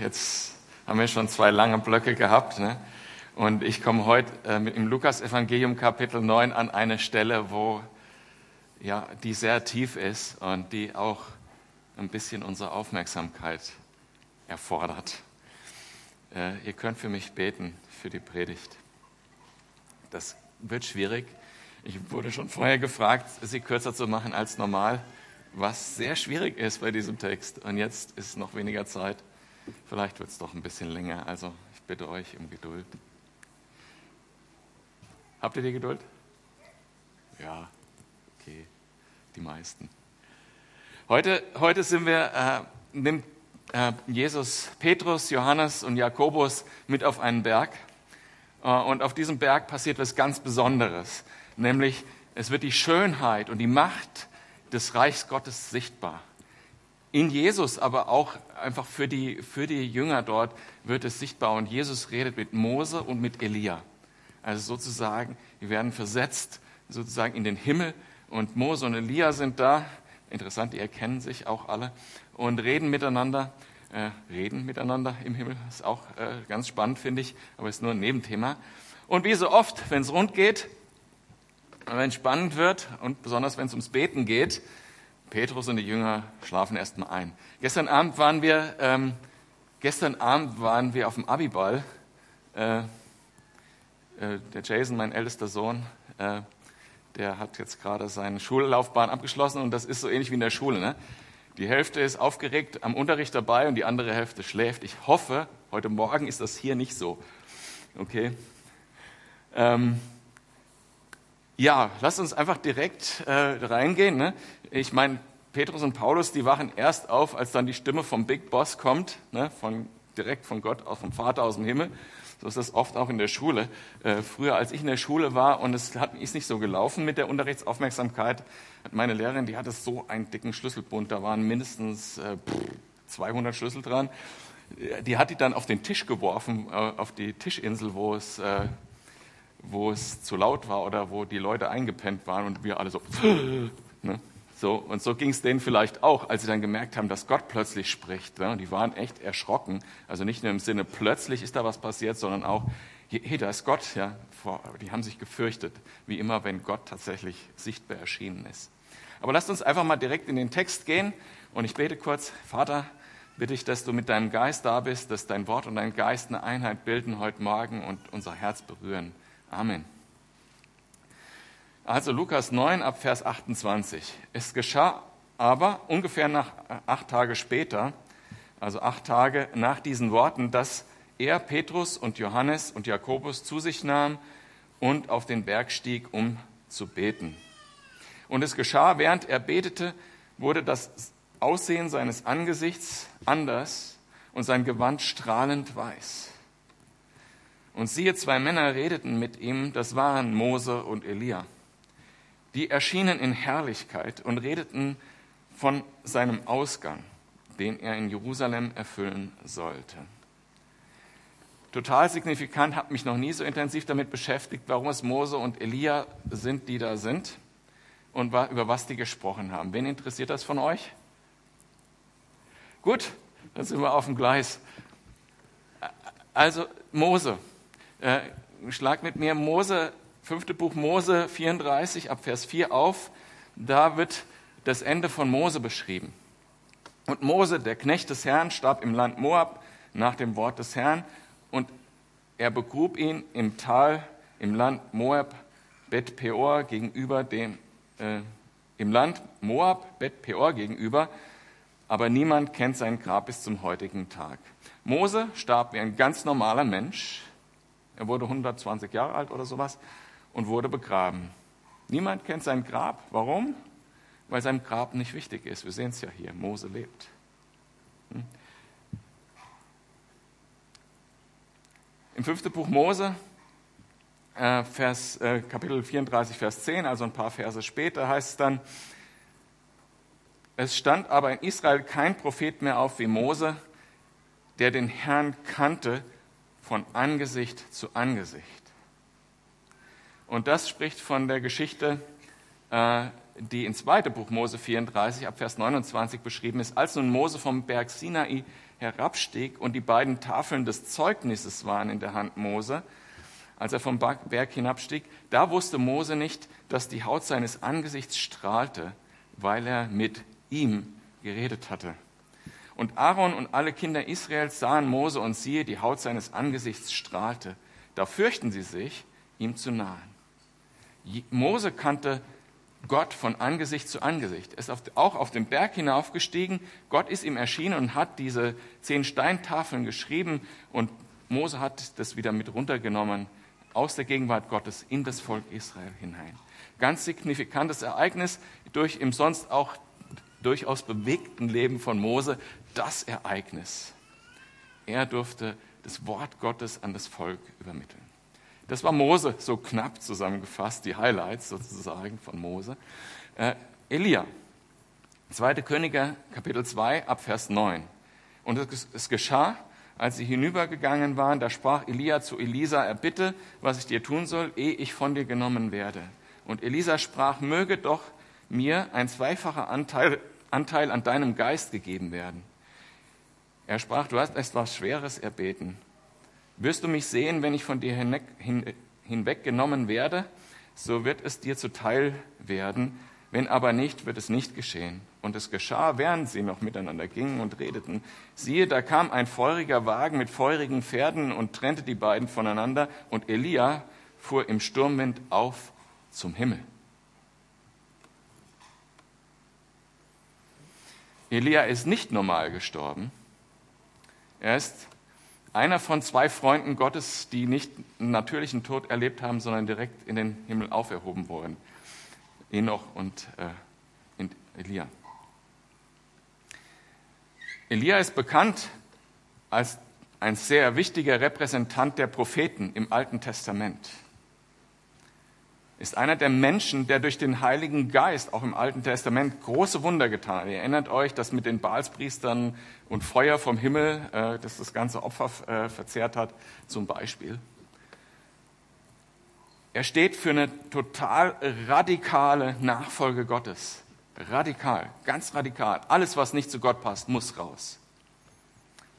jetzt haben wir schon zwei lange Blöcke gehabt. Ne? Und ich komme heute äh, im Lukas-Evangelium Kapitel 9 an eine Stelle, wo, ja, die sehr tief ist und die auch ein bisschen unsere Aufmerksamkeit erfordert. Äh, ihr könnt für mich beten, für die Predigt. Das wird schwierig. Ich wurde schon vorher gefragt, sie kürzer zu machen als normal, was sehr schwierig ist bei diesem Text. Und jetzt ist noch weniger Zeit. Vielleicht wird es doch ein bisschen länger. Also ich bitte euch um Geduld. Habt ihr die Geduld? Ja, okay, die meisten. Heute, heute sind wir, äh, nimmt äh, Jesus Petrus, Johannes und Jakobus mit auf einen Berg. Äh, und auf diesem Berg passiert was ganz Besonderes, nämlich es wird die Schönheit und die Macht des Reichs Gottes sichtbar. In Jesus, aber auch einfach für die, für die Jünger dort wird es sichtbar. Und Jesus redet mit Mose und mit Elia. Also sozusagen, die werden versetzt sozusagen in den Himmel. Und Mose und Elia sind da. Interessant, die erkennen sich auch alle und reden miteinander. Äh, reden miteinander im Himmel ist auch äh, ganz spannend, finde ich, aber ist nur ein Nebenthema. Und wie so oft, wenn es rund geht, wenn es spannend wird und besonders wenn es ums Beten geht, Petrus und die Jünger schlafen erstmal ein. Gestern Abend waren wir, ähm, gestern Abend waren wir auf dem Abiball. Äh, äh, der Jason, mein ältester Sohn, äh, der hat jetzt gerade seine Schullaufbahn abgeschlossen und das ist so ähnlich wie in der Schule. Ne? Die Hälfte ist aufgeregt am Unterricht dabei und die andere Hälfte schläft. Ich hoffe, heute Morgen ist das hier nicht so. Okay? Ähm, ja, lass uns einfach direkt äh, reingehen. Ne? Ich meine, Petrus und Paulus, die wachen erst auf, als dann die Stimme vom Big Boss kommt, ne? von, direkt von Gott, vom Vater aus dem Himmel. So ist das oft auch in der Schule. Äh, früher, als ich in der Schule war und es hat, ist nicht so gelaufen mit der Unterrichtsaufmerksamkeit, hat meine Lehrerin, die hatte so einen dicken Schlüsselbund, da waren mindestens äh, 200 Schlüssel dran. Die hat die dann auf den Tisch geworfen, äh, auf die Tischinsel, wo es äh, wo es zu laut war oder wo die Leute eingepennt waren und wir alle so. Ne? so und so ging es denen vielleicht auch, als sie dann gemerkt haben, dass Gott plötzlich spricht. Ne? Und die waren echt erschrocken. Also nicht nur im Sinne, plötzlich ist da was passiert, sondern auch, hey, da ist Gott. Ja? Die haben sich gefürchtet, wie immer, wenn Gott tatsächlich sichtbar erschienen ist. Aber lasst uns einfach mal direkt in den Text gehen und ich bete kurz, Vater, bitte ich, dass du mit deinem Geist da bist, dass dein Wort und dein Geist eine Einheit bilden heute Morgen und unser Herz berühren. Amen. Also Lukas 9 ab Vers 28. Es geschah aber ungefähr nach äh, acht Tage später, also acht Tage nach diesen Worten, dass er Petrus und Johannes und Jakobus zu sich nahm und auf den Berg stieg, um zu beten. Und es geschah, während er betete, wurde das Aussehen seines Angesichts anders und sein Gewand strahlend weiß. Und siehe, zwei Männer redeten mit ihm, das waren Mose und Elia. Die erschienen in Herrlichkeit und redeten von seinem Ausgang, den er in Jerusalem erfüllen sollte. Total signifikant, habe mich noch nie so intensiv damit beschäftigt, warum es Mose und Elia sind, die da sind und über was die gesprochen haben. Wen interessiert das von euch? Gut, dann sind wir auf dem Gleis. Also Mose, äh, schlag mit mir Mose, fünfte Buch Mose 34 ab Vers 4 auf. Da wird das Ende von Mose beschrieben. Und Mose, der Knecht des Herrn, starb im Land Moab nach dem Wort des Herrn und er begrub ihn im Tal im Land Moab, Bet Peor gegenüber dem äh, im Land Moab, Bet Peor gegenüber, aber niemand kennt sein Grab bis zum heutigen Tag. Mose starb wie ein ganz normaler Mensch, er wurde 120 Jahre alt oder sowas und wurde begraben. Niemand kennt sein Grab. Warum? Weil sein Grab nicht wichtig ist. Wir sehen es ja hier. Mose lebt. Hm? Im fünften Buch Mose, äh, Vers, äh, Kapitel 34, Vers 10, also ein paar Verse später, heißt es dann, es stand aber in Israel kein Prophet mehr auf wie Mose, der den Herrn kannte von Angesicht zu Angesicht. Und das spricht von der Geschichte, äh, die in 2. Buch Mose 34 ab Vers 29 beschrieben ist. Als nun Mose vom Berg Sinai herabstieg und die beiden Tafeln des Zeugnisses waren in der Hand Mose, als er vom Berg hinabstieg, da wusste Mose nicht, dass die Haut seines Angesichts strahlte, weil er mit ihm geredet hatte. Und Aaron und alle Kinder Israels sahen Mose und siehe, die Haut seines Angesichts strahlte. Da fürchten sie sich, ihm zu nahen. Mose kannte Gott von Angesicht zu Angesicht. Er ist auch auf den Berg hinaufgestiegen. Gott ist ihm erschienen und hat diese zehn Steintafeln geschrieben und Mose hat das wieder mit runtergenommen aus der Gegenwart Gottes in das Volk Israel hinein. Ganz signifikantes Ereignis durch im sonst auch durchaus bewegten Leben von Mose, das Ereignis. Er durfte das Wort Gottes an das Volk übermitteln. Das war Mose, so knapp zusammengefasst, die Highlights sozusagen von Mose. Äh, Elia, 2. Könige, Kapitel 2, ab Vers 9. Und es, es geschah, als sie hinübergegangen waren, da sprach Elia zu Elisa, erbitte, was ich dir tun soll, ehe ich von dir genommen werde. Und Elisa sprach, möge doch mir ein zweifacher Anteil, Anteil an deinem Geist gegeben werden. Er sprach, du hast etwas Schweres erbeten. Wirst du mich sehen, wenn ich von dir hinweg, hin, hinweggenommen werde, so wird es dir zuteil werden, wenn aber nicht, wird es nicht geschehen. Und es geschah, während sie noch miteinander gingen und redeten. Siehe, da kam ein feuriger Wagen mit feurigen Pferden und trennte die beiden voneinander, und Elia fuhr im Sturmwind auf zum Himmel. Elia ist nicht normal gestorben. Er ist einer von zwei Freunden Gottes, die nicht einen natürlichen Tod erlebt haben, sondern direkt in den Himmel auferhoben wurden. Enoch und äh, Elia. Elia ist bekannt als ein sehr wichtiger Repräsentant der Propheten im Alten Testament. Ist einer der Menschen, der durch den Heiligen Geist auch im Alten Testament große Wunder getan hat. Ihr erinnert euch, dass mit den Baalspriestern und Feuer vom Himmel, äh, das das ganze Opfer äh, verzehrt hat, zum Beispiel. Er steht für eine total radikale Nachfolge Gottes. Radikal, ganz radikal. Alles, was nicht zu Gott passt, muss raus.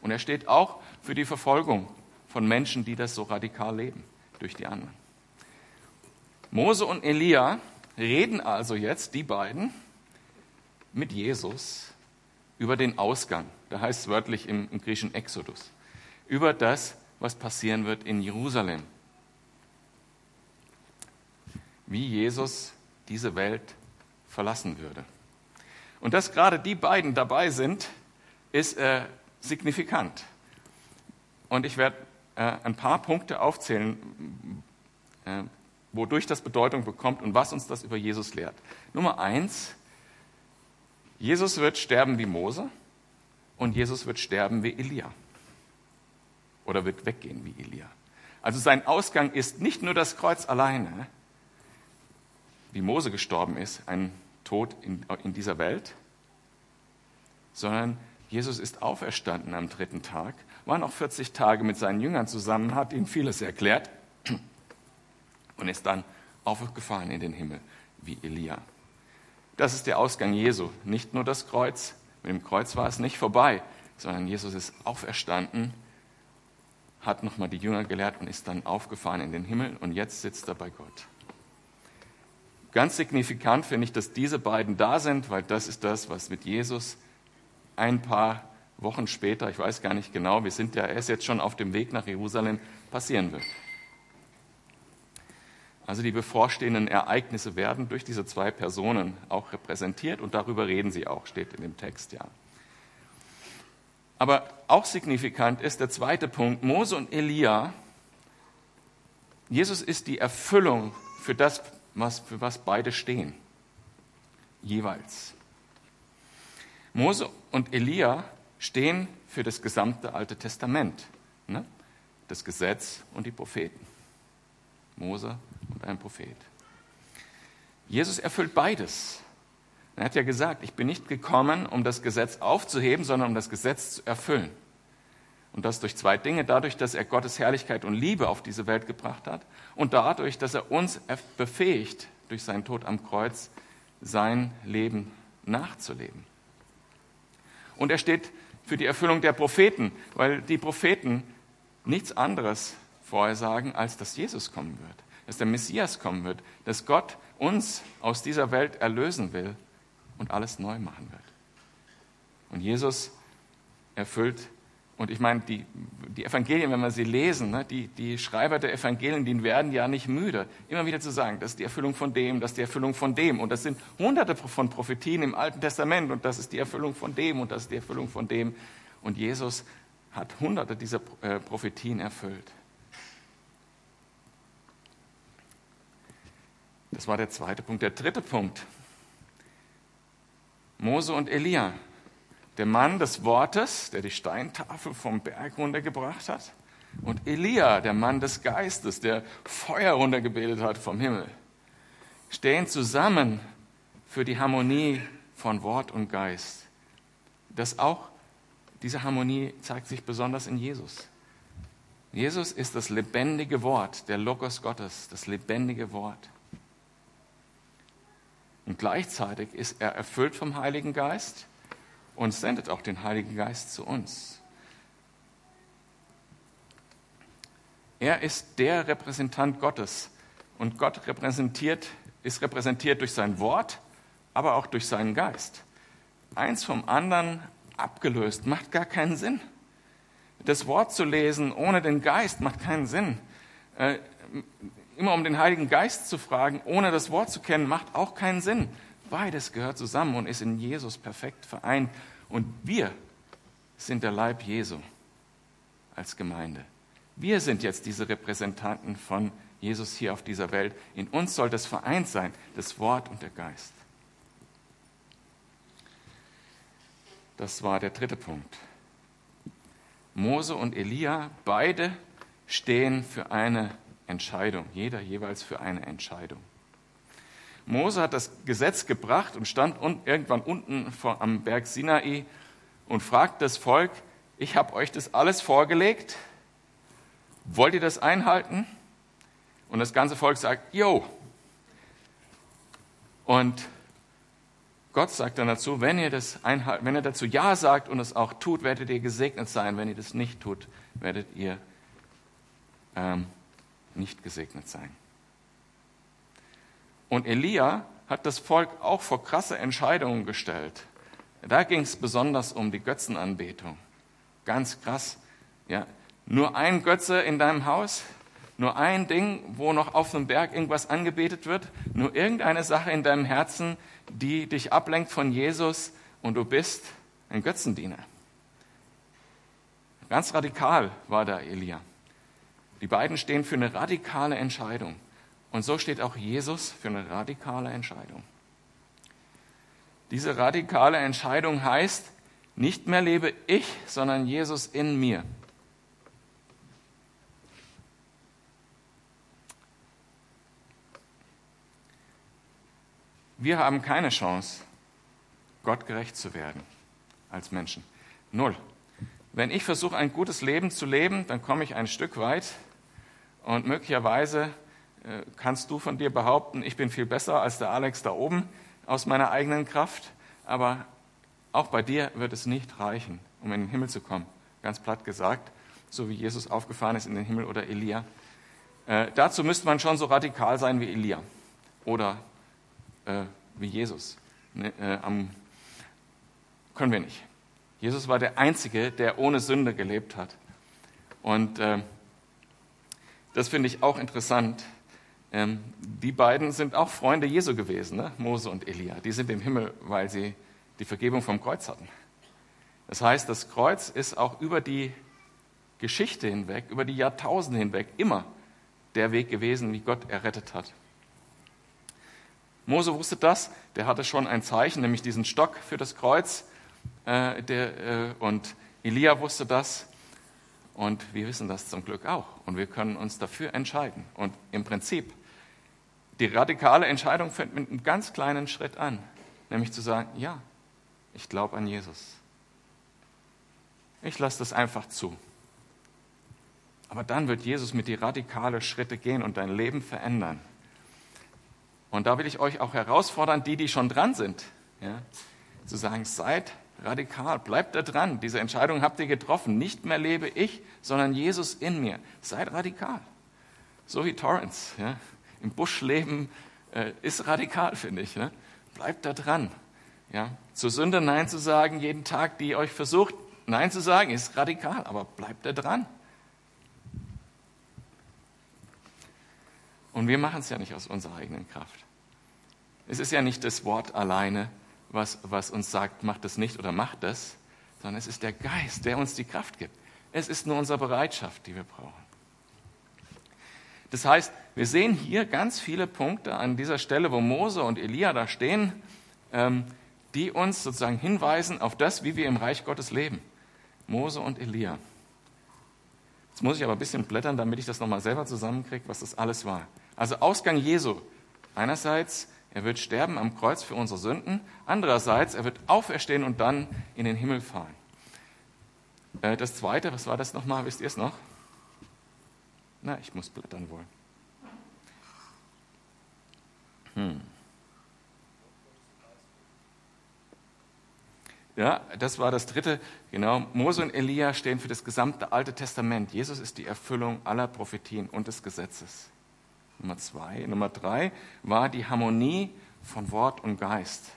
Und er steht auch für die Verfolgung von Menschen, die das so radikal leben, durch die anderen. Mose und Elia reden also jetzt, die beiden, mit Jesus über den Ausgang. Da heißt es wörtlich im, im griechischen Exodus. Über das, was passieren wird in Jerusalem wie Jesus diese Welt verlassen würde. Und dass gerade die beiden dabei sind, ist äh, signifikant. Und ich werde äh, ein paar Punkte aufzählen, äh, wodurch das Bedeutung bekommt und was uns das über Jesus lehrt. Nummer eins, Jesus wird sterben wie Mose und Jesus wird sterben wie Elia. Oder wird weggehen wie Elia. Also sein Ausgang ist nicht nur das Kreuz alleine, wie Mose gestorben ist, ein Tod in, in dieser Welt, sondern Jesus ist auferstanden am dritten Tag, war noch 40 Tage mit seinen Jüngern zusammen, hat ihnen vieles erklärt und ist dann aufgefahren in den Himmel wie Elia. Das ist der Ausgang Jesu, nicht nur das Kreuz. Mit dem Kreuz war es nicht vorbei, sondern Jesus ist auferstanden, hat nochmal die Jünger gelehrt und ist dann aufgefahren in den Himmel und jetzt sitzt er bei Gott. Ganz signifikant finde ich, dass diese beiden da sind, weil das ist das, was mit Jesus ein paar Wochen später, ich weiß gar nicht genau, wir sind ja, er ist jetzt schon auf dem Weg nach Jerusalem, passieren wird. Also die bevorstehenden Ereignisse werden durch diese zwei Personen auch repräsentiert und darüber reden sie auch, steht in dem Text, ja. Aber auch signifikant ist der zweite Punkt, Mose und Elia. Jesus ist die Erfüllung für das, was, für was beide stehen. Jeweils. Mose und Elia stehen für das gesamte Alte Testament. Ne? Das Gesetz und die Propheten. Mose ein Prophet. Jesus erfüllt beides. Er hat ja gesagt, ich bin nicht gekommen, um das Gesetz aufzuheben, sondern um das Gesetz zu erfüllen. Und das durch zwei Dinge. Dadurch, dass er Gottes Herrlichkeit und Liebe auf diese Welt gebracht hat und dadurch, dass er uns befähigt, durch seinen Tod am Kreuz sein Leben nachzuleben. Und er steht für die Erfüllung der Propheten, weil die Propheten nichts anderes vorhersagen, als dass Jesus kommen wird, dass der Messias kommen wird, dass Gott uns aus dieser Welt erlösen will und alles neu machen wird. Und Jesus erfüllt und ich meine, die, die Evangelien, wenn wir sie lesen, ne, die, die Schreiber der Evangelien, die werden ja nicht müde, immer wieder zu sagen, das ist die Erfüllung von dem, das ist die Erfüllung von dem. Und das sind hunderte von Prophetien im Alten Testament und das ist die Erfüllung von dem und das ist die Erfüllung von dem. Und Jesus hat hunderte dieser äh, Prophetien erfüllt. Das war der zweite Punkt. Der dritte Punkt. Mose und Elia der Mann des Wortes, der die Steintafel vom Berg runtergebracht hat, und Elia, der Mann des Geistes, der Feuer runtergebetet hat vom Himmel, stehen zusammen für die Harmonie von Wort und Geist. Das auch, diese Harmonie zeigt sich besonders in Jesus. Jesus ist das lebendige Wort, der Logos Gottes, das lebendige Wort. Und gleichzeitig ist er erfüllt vom Heiligen Geist und sendet auch den Heiligen Geist zu uns. Er ist der Repräsentant Gottes und Gott repräsentiert, ist repräsentiert durch sein Wort, aber auch durch seinen Geist. Eins vom anderen abgelöst macht gar keinen Sinn. Das Wort zu lesen ohne den Geist macht keinen Sinn. Immer um den Heiligen Geist zu fragen, ohne das Wort zu kennen, macht auch keinen Sinn. Beides gehört zusammen und ist in Jesus perfekt vereint. Und wir sind der Leib Jesu als Gemeinde. Wir sind jetzt diese Repräsentanten von Jesus hier auf dieser Welt. In uns soll das vereint sein, das Wort und der Geist. Das war der dritte Punkt. Mose und Elia, beide stehen für eine Entscheidung, jeder jeweils für eine Entscheidung. Mose hat das Gesetz gebracht und stand irgendwann unten vor, am Berg Sinai und fragt das Volk, ich habe euch das alles vorgelegt, wollt ihr das einhalten? Und das ganze Volk sagt, jo. Und Gott sagt dann dazu, wenn ihr, das wenn ihr dazu Ja sagt und es auch tut, werdet ihr gesegnet sein. Wenn ihr das nicht tut, werdet ihr ähm, nicht gesegnet sein. Und Elia hat das Volk auch vor krasse Entscheidungen gestellt. Da ging es besonders um die Götzenanbetung. Ganz krass. Ja, nur ein Götze in deinem Haus, nur ein Ding, wo noch auf dem Berg irgendwas angebetet wird, nur irgendeine Sache in deinem Herzen, die dich ablenkt von Jesus und du bist ein Götzendiener. Ganz radikal war da Elia. Die beiden stehen für eine radikale Entscheidung. Und so steht auch Jesus für eine radikale Entscheidung. Diese radikale Entscheidung heißt, nicht mehr lebe ich, sondern Jesus in mir. Wir haben keine Chance, Gott gerecht zu werden als Menschen. Null. Wenn ich versuche, ein gutes Leben zu leben, dann komme ich ein Stück weit und möglicherweise äh, kannst du von dir behaupten, ich bin viel besser als der Alex da oben aus meiner eigenen Kraft, aber auch bei dir wird es nicht reichen, um in den Himmel zu kommen. Ganz platt gesagt, so wie Jesus aufgefahren ist in den Himmel oder Elia. Äh, dazu müsste man schon so radikal sein wie Elia oder äh, wie Jesus. Ne, äh, am, können wir nicht. Jesus war der Einzige, der ohne Sünde gelebt hat. Und äh, das finde ich auch interessant, ähm, die beiden sind auch Freunde Jesu gewesen, ne? Mose und Elia. Die sind im Himmel, weil sie die Vergebung vom Kreuz hatten. Das heißt, das Kreuz ist auch über die Geschichte hinweg, über die Jahrtausende hinweg immer der Weg gewesen, wie Gott errettet hat. Mose wusste das, der hatte schon ein Zeichen, nämlich diesen Stock für das Kreuz. Äh, der, äh, und Elia wusste das. Und wir wissen das zum Glück auch. Und wir können uns dafür entscheiden. Und im Prinzip die radikale Entscheidung fängt mit einem ganz kleinen Schritt an, nämlich zu sagen, ja, ich glaube an Jesus. Ich lasse das einfach zu. Aber dann wird Jesus mit dir radikale Schritte gehen und dein Leben verändern. Und da will ich euch auch herausfordern, die, die schon dran sind, ja, zu sagen, seid radikal. Bleibt da dran. Diese Entscheidung habt ihr getroffen. Nicht mehr lebe ich, sondern Jesus in mir. Seid radikal. So wie Torrance. Ja? Im Busch leben äh, ist radikal, finde ich. Ne? Bleibt da dran. Ja? Zur Sünde Nein zu sagen, jeden Tag, die euch versucht, Nein zu sagen, ist radikal, aber bleibt da dran. Und wir machen es ja nicht aus unserer eigenen Kraft. Es ist ja nicht das Wort alleine, was, was uns sagt, macht das nicht oder macht das, sondern es ist der Geist, der uns die Kraft gibt. Es ist nur unsere Bereitschaft, die wir brauchen. Das heißt, wir sehen hier ganz viele Punkte an dieser Stelle, wo Mose und Elia da stehen, ähm, die uns sozusagen hinweisen auf das, wie wir im Reich Gottes leben. Mose und Elia. Jetzt muss ich aber ein bisschen blättern, damit ich das nochmal selber zusammenkriege, was das alles war. Also Ausgang Jesu. Einerseits, er wird sterben am Kreuz für unsere Sünden. Andererseits, er wird auferstehen und dann in den Himmel fahren. Äh, das Zweite, was war das nochmal? Wisst ihr es noch? Na, ich muss blättern wohl. Hm. Ja, das war das dritte. Genau. Mose und Elia stehen für das gesamte Alte Testament. Jesus ist die Erfüllung aller Prophetien und des Gesetzes. Nummer zwei. Nummer drei war die Harmonie von Wort und Geist.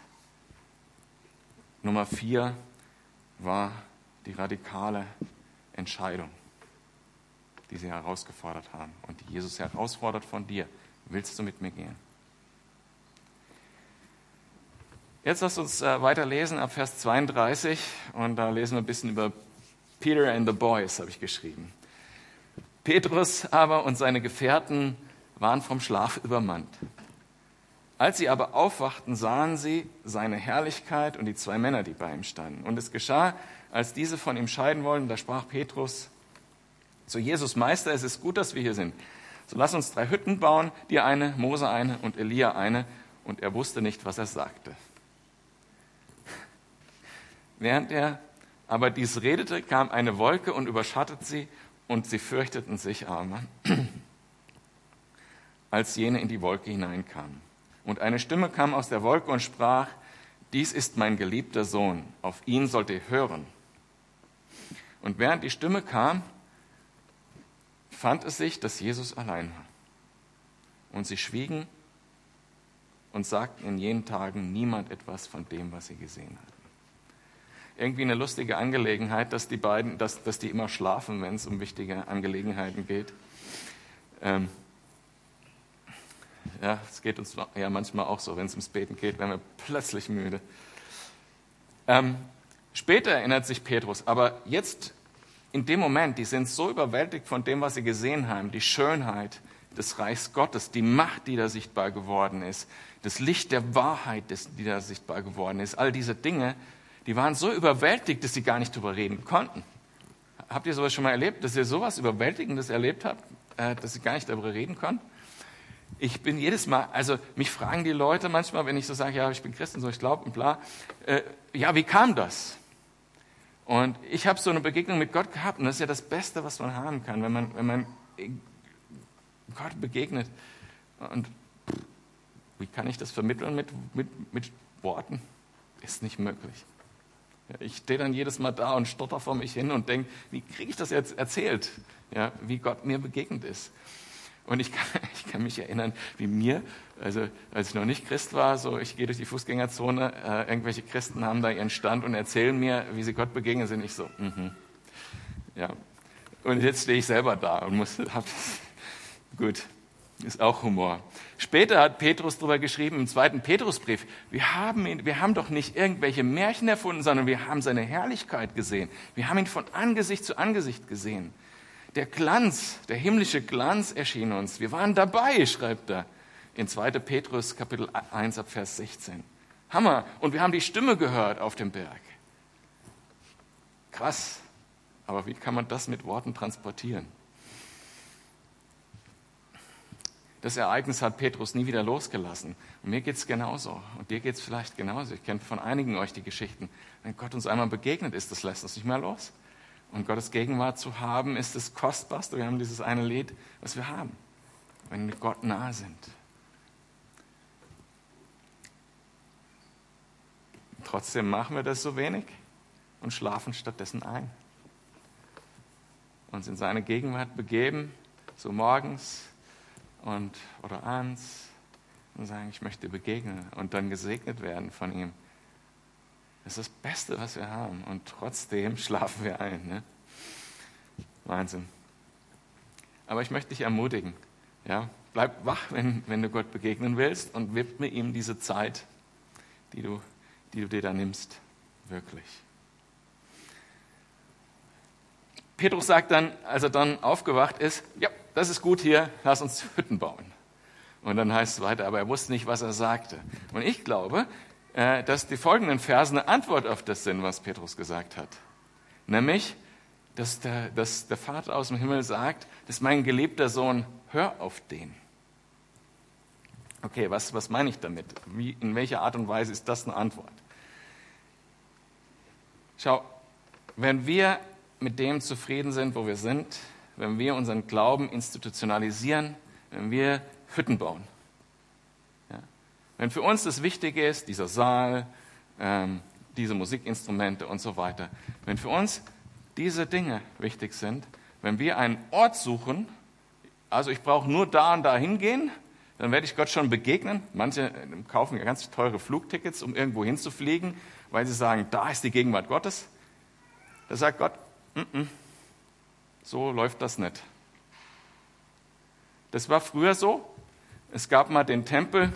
Nummer vier war die radikale Entscheidung, die sie herausgefordert haben und die Jesus herausfordert von dir. Willst du mit mir gehen? Jetzt lasst uns äh, weiterlesen ab Vers 32 und da lesen wir ein bisschen über Peter and the Boys, habe ich geschrieben. Petrus aber und seine Gefährten waren vom Schlaf übermannt. Als sie aber aufwachten, sahen sie seine Herrlichkeit und die zwei Männer, die bei ihm standen. Und es geschah, als diese von ihm scheiden wollten, da sprach Petrus zu Jesus, Meister, es ist gut, dass wir hier sind. So lass uns drei Hütten bauen, dir eine, Mose eine und Elia eine. Und er wusste nicht, was er sagte. Während er aber dies redete, kam eine Wolke und überschattet sie, und sie fürchteten sich aber als jene in die Wolke hineinkamen. Und eine Stimme kam aus der Wolke und sprach, dies ist mein geliebter Sohn, auf ihn sollt ihr hören. Und während die Stimme kam, fand es sich, dass Jesus allein war. Und sie schwiegen und sagten in jenen Tagen niemand etwas von dem, was sie gesehen hatten. Irgendwie eine lustige Angelegenheit, dass die beiden, dass, dass die immer schlafen, wenn es um wichtige Angelegenheiten geht. Ähm, ja, es geht uns ja manchmal auch so, wenn es ums Beten geht, werden wir plötzlich müde. Ähm, später erinnert sich Petrus, aber jetzt in dem Moment, die sind so überwältigt von dem, was sie gesehen haben, die Schönheit des Reichs Gottes, die Macht, die da sichtbar geworden ist, das Licht der Wahrheit, die da sichtbar geworden ist, all diese Dinge, die waren so überwältigt, dass sie gar nicht darüber reden konnten. Habt ihr sowas schon mal erlebt, dass ihr sowas Überwältigendes erlebt habt, äh, dass sie gar nicht darüber reden konnten? Ich bin jedes Mal, also mich fragen die Leute manchmal, wenn ich so sage, ja, ich bin Christ und so, ich glaube und bla, äh, ja, wie kam das? Und ich habe so eine Begegnung mit Gott gehabt und das ist ja das Beste, was man haben kann, wenn man, wenn man Gott begegnet. Und wie kann ich das vermitteln mit, mit, mit Worten? Ist nicht möglich. Ja, ich stehe dann jedes Mal da und stotter vor mich hin und denke, wie kriege ich das jetzt erzählt? Ja, wie Gott mir begegnet ist. Und ich kann, ich kann mich erinnern, wie mir, also als ich noch nicht Christ war, so ich gehe durch die Fußgängerzone, äh, irgendwelche Christen haben da ihren Stand und erzählen mir, wie sie Gott begegnet sind. Ich so, mhm. ja. Und jetzt stehe ich selber da und muss, hab, gut, ist auch Humor. Später hat Petrus darüber geschrieben im zweiten Petrusbrief, wir haben, ihn, wir haben doch nicht irgendwelche Märchen erfunden, sondern wir haben seine Herrlichkeit gesehen. Wir haben ihn von Angesicht zu Angesicht gesehen der Glanz, der himmlische Glanz erschien uns. Wir waren dabei, schreibt er in 2. Petrus Kapitel 1 ab Vers 16. Hammer. Und wir haben die Stimme gehört auf dem Berg. Krass. Aber wie kann man das mit Worten transportieren? Das Ereignis hat Petrus nie wieder losgelassen. Und mir geht es genauso. Und dir geht es vielleicht genauso. Ich kenne von einigen euch die Geschichten. Wenn Gott uns einmal begegnet ist, das lässt uns nicht mehr los. Und Gottes Gegenwart zu haben, ist das Kostbarste. Wir haben dieses eine Lied, was wir haben, wenn wir Gott nahe sind. Trotzdem machen wir das so wenig. und schlafen stattdessen ein. Uns in seine Gegenwart begeben, so morgens und, oder abends und sagen, ich möchte begegnen und dann gesegnet werden von ihm. Das ist das Beste, was wir haben. Und trotzdem schlafen wir ein. Ne? Wahnsinn. Aber ich möchte dich ermutigen. Ja? Bleib wach, wenn, wenn du Gott begegnen willst und widme ihm diese Zeit, die du, die du dir da nimmst. Wirklich. Petrus sagt dann, als er dann aufgewacht ist, ja, das ist gut hier, lass uns Hütten bauen. Und dann heißt es weiter, aber er wusste nicht, was er sagte. Und ich glaube, dass die folgenden Verse eine Antwort auf das sind, was Petrus gesagt hat. Nämlich, dass der, dass der Vater aus dem Himmel sagt, das ist mein geliebter Sohn, hör auf den. Okay, was, was meine ich damit? Wie, in welcher Art und Weise ist das eine Antwort? Schau, wenn wir mit dem zufrieden sind, wo wir sind, wenn wir unseren Glauben institutionalisieren, wenn wir Hütten bauen, wenn für uns das Wichtige ist, dieser Saal, ähm, diese Musikinstrumente und so weiter, wenn für uns diese Dinge wichtig sind, wenn wir einen Ort suchen, also ich brauche nur da und da hingehen, dann werde ich Gott schon begegnen. Manche äh, kaufen ganz teure Flugtickets, um irgendwo hinzufliegen, weil sie sagen, da ist die Gegenwart Gottes. Da sagt Gott, N -n, so läuft das nicht. Das war früher so. Es gab mal den Tempel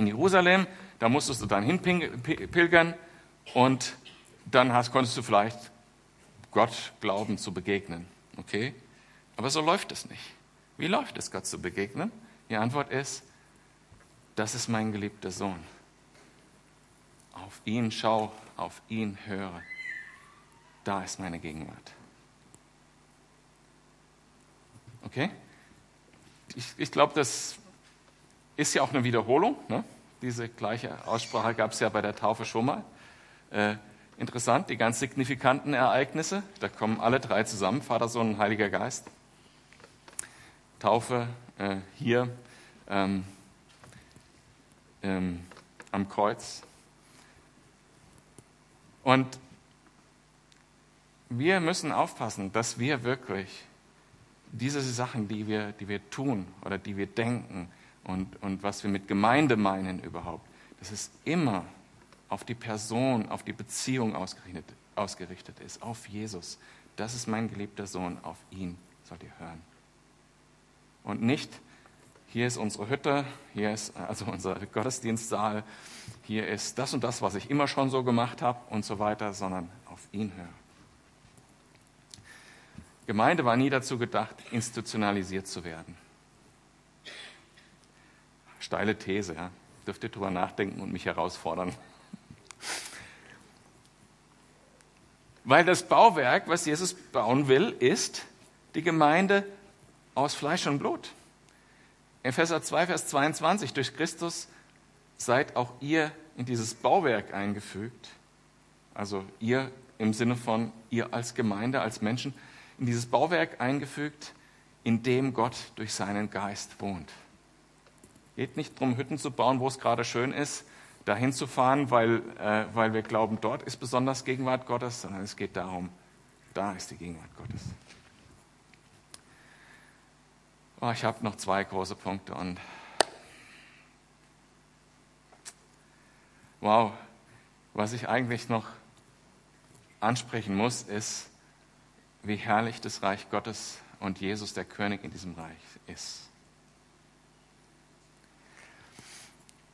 in Jerusalem, da musstest du dann hinpilgern und dann hast, konntest du vielleicht Gott glauben zu begegnen. Okay? Aber so läuft es nicht. Wie läuft es, Gott zu begegnen? Die Antwort ist, das ist mein geliebter Sohn. Auf ihn schau, auf ihn höre. Da ist meine Gegenwart. Okay? Ich, ich glaube, das ist ja auch eine Wiederholung. Ne? Diese gleiche Aussprache gab es ja bei der Taufe schon mal. Äh, interessant, die ganz signifikanten Ereignisse, da kommen alle drei zusammen, Vater, Sohn und Heiliger Geist. Taufe äh, hier ähm, ähm, am Kreuz. Und wir müssen aufpassen, dass wir wirklich diese Sachen, die wir, die wir tun oder die wir denken, und, und was wir mit Gemeinde meinen überhaupt, dass es immer auf die Person, auf die Beziehung ausgerichtet, ausgerichtet ist, auf Jesus. Das ist mein geliebter Sohn, auf ihn sollt ihr hören. Und nicht, hier ist unsere Hütte, hier ist also unser Gottesdienstsaal, hier ist das und das, was ich immer schon so gemacht habe und so weiter, sondern auf ihn hören. Gemeinde war nie dazu gedacht, institutionalisiert zu werden steile These. Ja. Dürft ihr drüber nachdenken und mich herausfordern. Weil das Bauwerk, was Jesus bauen will, ist die Gemeinde aus Fleisch und Blut. Epheser 2, Vers 22, durch Christus seid auch ihr in dieses Bauwerk eingefügt. Also ihr im Sinne von ihr als Gemeinde, als Menschen, in dieses Bauwerk eingefügt, in dem Gott durch seinen Geist wohnt geht nicht darum, Hütten zu bauen, wo es gerade schön ist, dahin zu fahren, weil, äh, weil wir glauben, dort ist besonders Gegenwart Gottes, sondern es geht darum, da ist die Gegenwart Gottes. Oh, ich habe noch zwei große Punkte und wow, was ich eigentlich noch ansprechen muss, ist, wie herrlich das Reich Gottes und Jesus der König in diesem Reich ist.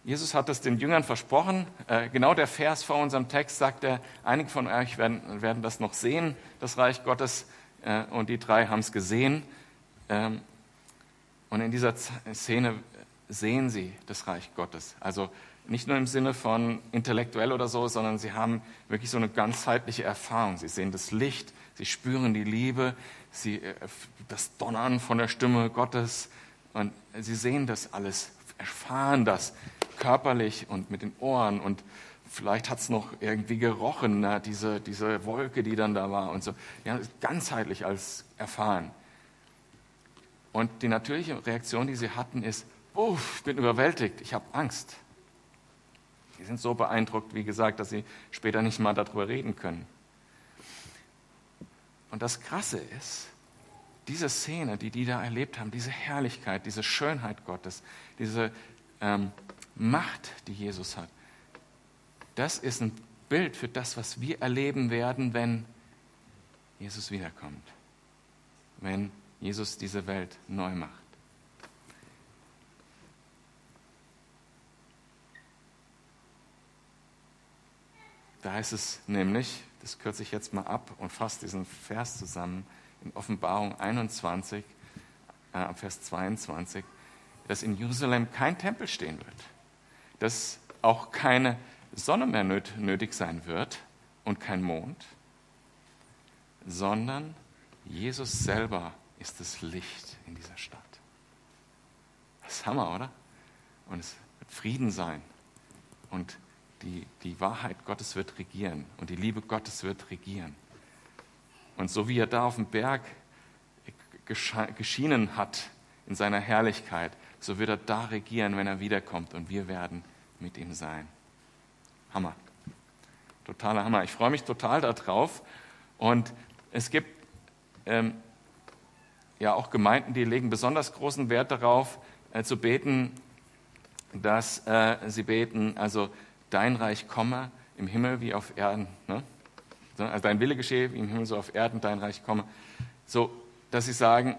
Jesus hat es den Jüngern versprochen. Äh, genau der Vers vor unserem Text sagt er, einige von euch werden, werden das noch sehen, das Reich Gottes. Äh, und die drei haben es gesehen. Ähm, und in dieser Szene sehen sie das Reich Gottes. Also nicht nur im Sinne von intellektuell oder so, sondern sie haben wirklich so eine ganzheitliche Erfahrung. Sie sehen das Licht, sie spüren die Liebe, sie, äh, das Donnern von der Stimme Gottes. Und sie sehen das alles, erfahren das körperlich und mit den Ohren und vielleicht hat es noch irgendwie gerochen, na, diese, diese Wolke, die dann da war und so. Ja, ganzheitlich als erfahren. Und die natürliche Reaktion, die sie hatten, ist, oh, ich bin überwältigt, ich habe Angst. Sie sind so beeindruckt, wie gesagt, dass sie später nicht mal darüber reden können. Und das Krasse ist, diese Szene, die die da erlebt haben, diese Herrlichkeit, diese Schönheit Gottes, diese ähm, Macht, die Jesus hat, das ist ein Bild für das, was wir erleben werden, wenn Jesus wiederkommt, wenn Jesus diese Welt neu macht. Da heißt es nämlich, das kürze ich jetzt mal ab und fasse diesen Vers zusammen, in Offenbarung 21, äh, Vers 22, dass in Jerusalem kein Tempel stehen wird, dass auch keine Sonne mehr nötig sein wird und kein Mond, sondern Jesus selber ist das Licht in dieser Stadt. Das ist Hammer, oder? Und es wird Frieden sein. Und die, die Wahrheit Gottes wird regieren. Und die Liebe Gottes wird regieren. Und so wie er da auf dem Berg geschienen hat in seiner Herrlichkeit, so wird er da regieren, wenn er wiederkommt. Und wir werden mit ihm sein. Hammer. Totaler Hammer. Ich freue mich total darauf. Und es gibt ähm, ja auch Gemeinden, die legen besonders großen Wert darauf, äh, zu beten, dass äh, sie beten, also dein Reich komme im Himmel wie auf Erden. Ne? Also dein Wille geschehe wie im Himmel so auf Erden, dein Reich komme. So, dass sie sagen,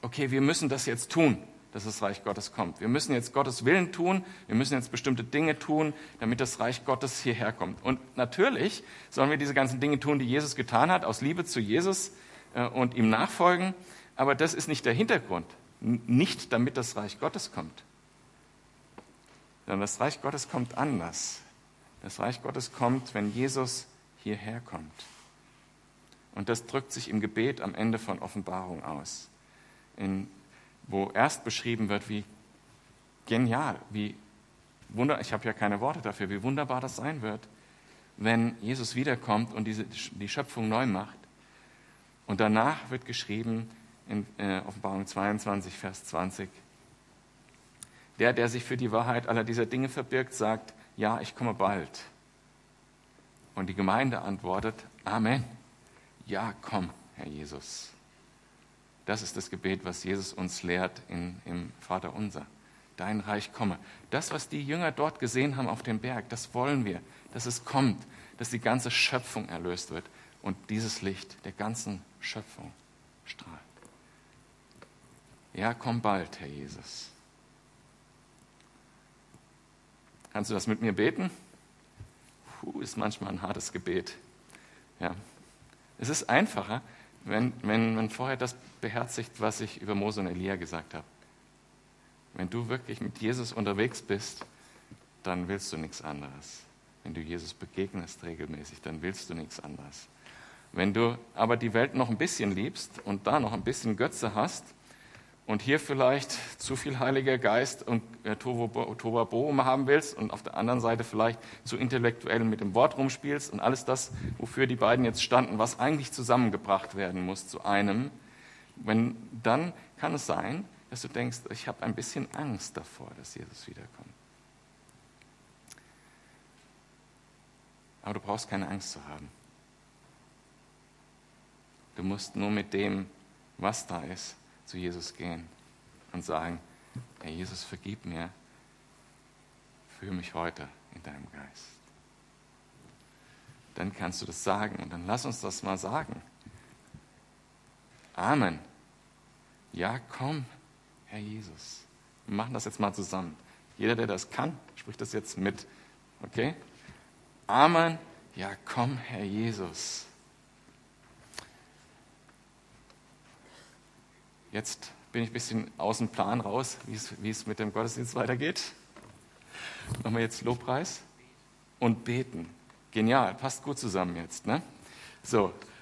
okay, wir müssen das jetzt tun, dass das Reich Gottes kommt. Wir müssen jetzt Gottes Willen tun, wir müssen jetzt bestimmte Dinge tun, damit das Reich Gottes hierher kommt. Und natürlich sollen wir diese ganzen Dinge tun, die Jesus getan hat, aus Liebe zu Jesus äh, und ihm nachfolgen. Aber das ist nicht der Hintergrund. Nicht damit das Reich Gottes kommt. Sondern das Reich Gottes kommt anders. Das Reich Gottes kommt, wenn Jesus hierher kommt. Und das drückt sich im Gebet am Ende von Offenbarung aus, in, wo erst beschrieben wird, wie genial, wie wunder, ich habe ja keine Worte dafür, wie wunderbar das sein wird, wenn Jesus wiederkommt und diese, die Schöpfung neu macht. Und danach wird geschrieben in äh, Offenbarung 22, Vers 20, der, der sich für die Wahrheit aller dieser Dinge verbirgt, sagt, ja, ich komme bald. Und die Gemeinde antwortet, Amen. Ja, komm, Herr Jesus. Das ist das Gebet, was Jesus uns lehrt in, im Vater unser. Dein Reich komme. Das, was die Jünger dort gesehen haben auf dem Berg, das wollen wir, dass es kommt, dass die ganze Schöpfung erlöst wird und dieses Licht der ganzen Schöpfung strahlt. Ja, komm bald, Herr Jesus. Kannst du das mit mir beten? Puh, ist manchmal ein hartes Gebet. Ja. Es ist einfacher, wenn, wenn man vorher das beherzigt, was ich über Mose und Elia gesagt habe. Wenn du wirklich mit Jesus unterwegs bist, dann willst du nichts anderes. Wenn du Jesus begegnest regelmäßig, dann willst du nichts anderes. Wenn du aber die Welt noch ein bisschen liebst und da noch ein bisschen Götze hast, und hier vielleicht zu viel Heiliger Geist und äh, Tovabo haben willst und auf der anderen Seite vielleicht zu intellektuell mit dem Wort rumspielst und alles das, wofür die beiden jetzt standen, was eigentlich zusammengebracht werden muss zu einem, wenn, dann kann es sein, dass du denkst, ich habe ein bisschen Angst davor, dass Jesus wiederkommt. Aber du brauchst keine Angst zu haben. Du musst nur mit dem, was da ist, zu Jesus gehen und sagen, Herr Jesus, vergib mir, führe mich heute in deinem Geist. Dann kannst du das sagen und dann lass uns das mal sagen. Amen. Ja, komm, Herr Jesus. Wir machen das jetzt mal zusammen. Jeder, der das kann, spricht das jetzt mit. Okay? Amen. Ja, komm, Herr Jesus. Jetzt bin ich ein bisschen aus dem Plan raus, wie es mit dem Gottesdienst weitergeht. Wir jetzt Lobpreis und beten. Genial, passt gut zusammen jetzt. Ne? So,